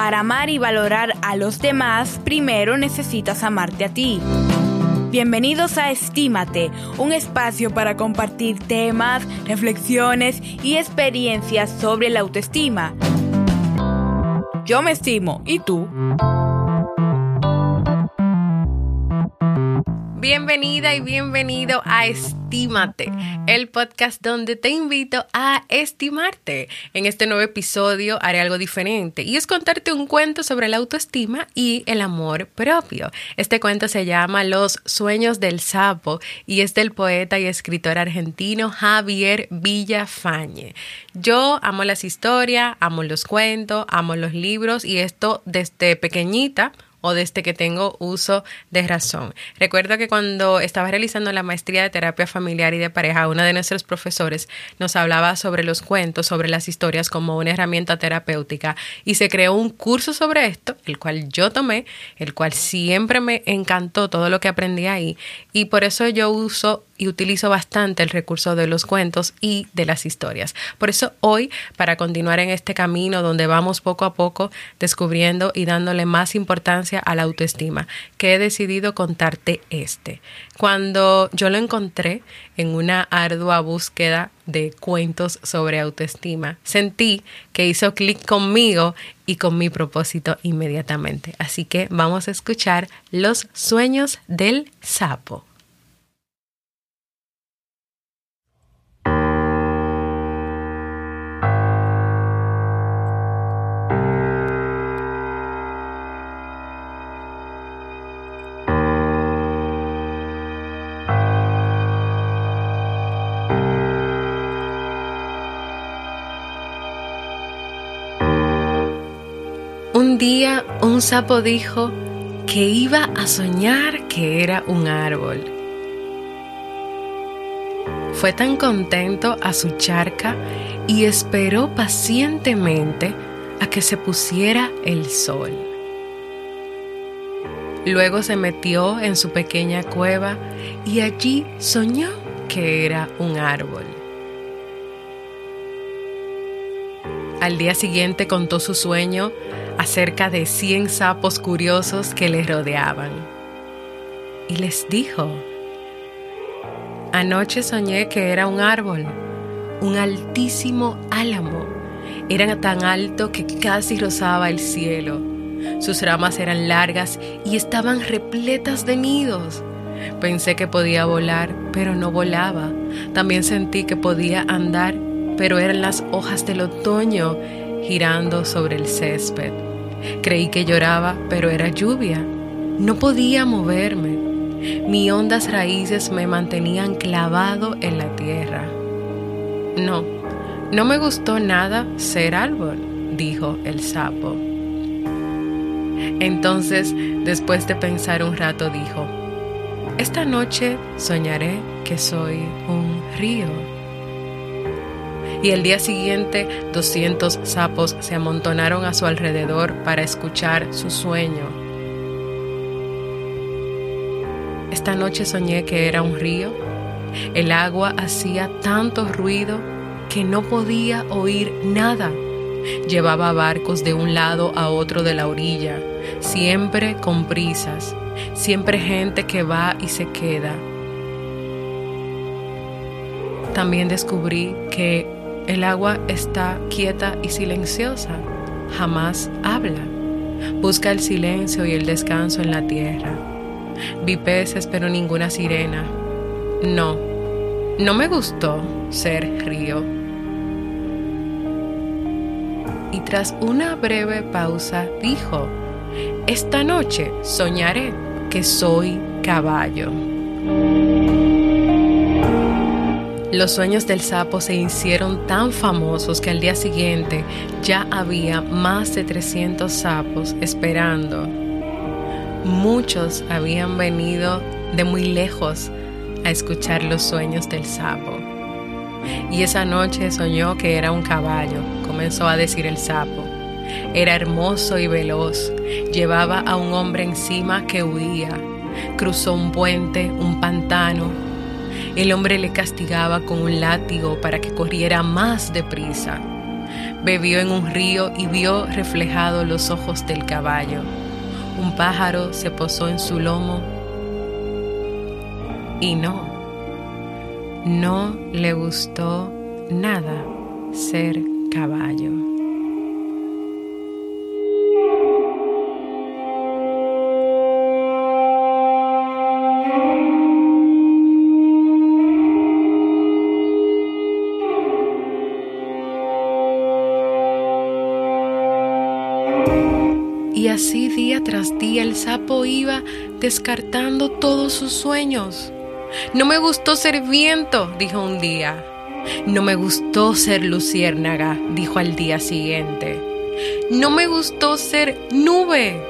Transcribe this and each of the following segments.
Para amar y valorar a los demás, primero necesitas amarte a ti. Bienvenidos a Estímate, un espacio para compartir temas, reflexiones y experiencias sobre la autoestima. Yo me estimo, ¿y tú? Bienvenida y bienvenido a Estímate, el podcast donde te invito a estimarte. En este nuevo episodio haré algo diferente y es contarte un cuento sobre la autoestima y el amor propio. Este cuento se llama Los sueños del sapo y es del poeta y escritor argentino Javier Villafañe. Yo amo las historias, amo los cuentos, amo los libros y esto desde pequeñita o desde que tengo uso de razón. Recuerdo que cuando estaba realizando la maestría de terapia familiar y de pareja, uno de nuestros profesores nos hablaba sobre los cuentos, sobre las historias como una herramienta terapéutica y se creó un curso sobre esto, el cual yo tomé, el cual siempre me encantó todo lo que aprendí ahí y por eso yo uso y utilizo bastante el recurso de los cuentos y de las historias. Por eso hoy, para continuar en este camino donde vamos poco a poco descubriendo y dándole más importancia a la autoestima, que he decidido contarte este. Cuando yo lo encontré en una ardua búsqueda de cuentos sobre autoestima, sentí que hizo clic conmigo y con mi propósito inmediatamente. Así que vamos a escuchar Los sueños del sapo. Un día un sapo dijo que iba a soñar que era un árbol. Fue tan contento a su charca y esperó pacientemente a que se pusiera el sol. Luego se metió en su pequeña cueva y allí soñó que era un árbol. Al día siguiente contó su sueño acerca de cien sapos curiosos que le rodeaban. Y les dijo, anoche soñé que era un árbol, un altísimo álamo. Era tan alto que casi rozaba el cielo. Sus ramas eran largas y estaban repletas de nidos. Pensé que podía volar, pero no volaba. También sentí que podía andar, pero eran las hojas del otoño girando sobre el césped. Creí que lloraba, pero era lluvia. No podía moverme. Mis hondas raíces me mantenían clavado en la tierra. No, no me gustó nada ser árbol, dijo el sapo. Entonces, después de pensar un rato, dijo, esta noche soñaré que soy un río y el día siguiente 200 sapos se amontonaron a su alrededor para escuchar su sueño. Esta noche soñé que era un río. El agua hacía tanto ruido que no podía oír nada. Llevaba barcos de un lado a otro de la orilla, siempre con prisas, siempre gente que va y se queda. También descubrí que el agua está quieta y silenciosa, jamás habla. Busca el silencio y el descanso en la tierra. Vi peces pero ninguna sirena. No, no me gustó ser río. Y tras una breve pausa dijo, esta noche soñaré que soy caballo. Los sueños del sapo se hicieron tan famosos que al día siguiente ya había más de 300 sapos esperando. Muchos habían venido de muy lejos a escuchar los sueños del sapo. Y esa noche soñó que era un caballo, comenzó a decir el sapo. Era hermoso y veloz, llevaba a un hombre encima que huía, cruzó un puente, un pantano, el hombre le castigaba con un látigo para que corriera más deprisa. bebió en un río y vio reflejado los ojos del caballo. Un pájaro se posó en su lomo y no, no le gustó nada ser caballo. Así día tras día el sapo iba descartando todos sus sueños. No me gustó ser viento, dijo un día. No me gustó ser luciérnaga, dijo al día siguiente. No me gustó ser nube.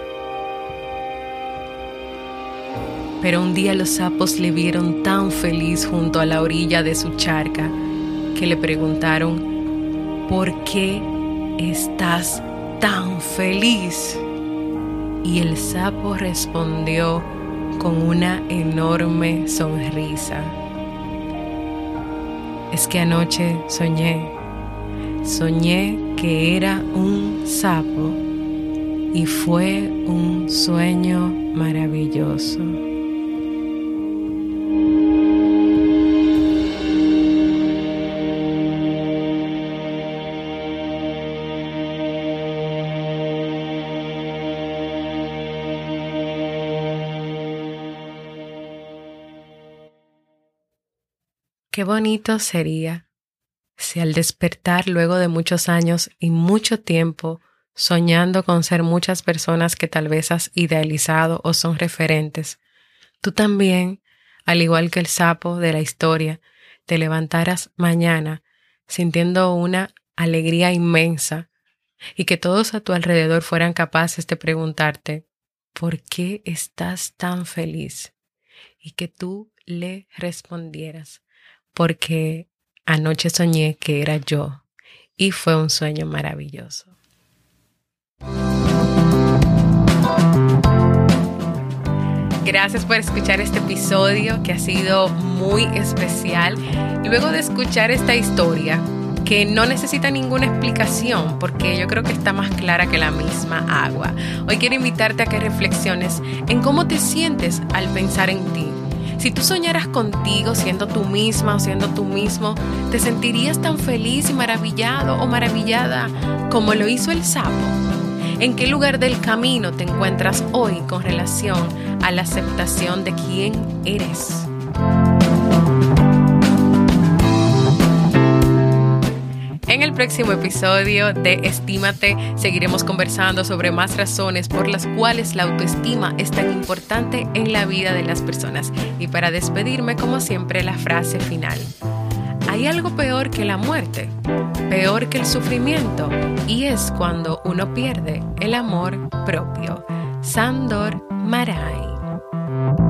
Pero un día los sapos le vieron tan feliz junto a la orilla de su charca que le preguntaron, ¿por qué estás tan feliz? Y el sapo respondió con una enorme sonrisa. Es que anoche soñé, soñé que era un sapo y fue un sueño maravilloso. Qué bonito sería si al despertar luego de muchos años y mucho tiempo soñando con ser muchas personas que tal vez has idealizado o son referentes, tú también, al igual que el sapo de la historia, te levantaras mañana sintiendo una alegría inmensa y que todos a tu alrededor fueran capaces de preguntarte, ¿por qué estás tan feliz? Y que tú le respondieras, porque anoche soñé que era yo y fue un sueño maravilloso. Gracias por escuchar este episodio que ha sido muy especial. Luego de escuchar esta historia, que no necesita ninguna explicación porque yo creo que está más clara que la misma agua. Hoy quiero invitarte a que reflexiones en cómo te sientes al pensar en ti si tú soñaras contigo siendo tú misma o siendo tú mismo, ¿te sentirías tan feliz y maravillado o maravillada como lo hizo el sapo? ¿En qué lugar del camino te encuentras hoy con relación a la aceptación de quién eres? El próximo episodio de Estímate seguiremos conversando sobre más razones por las cuales la autoestima es tan importante en la vida de las personas. Y para despedirme, como siempre, la frase final. Hay algo peor que la muerte, peor que el sufrimiento, y es cuando uno pierde el amor propio. Sandor Maray.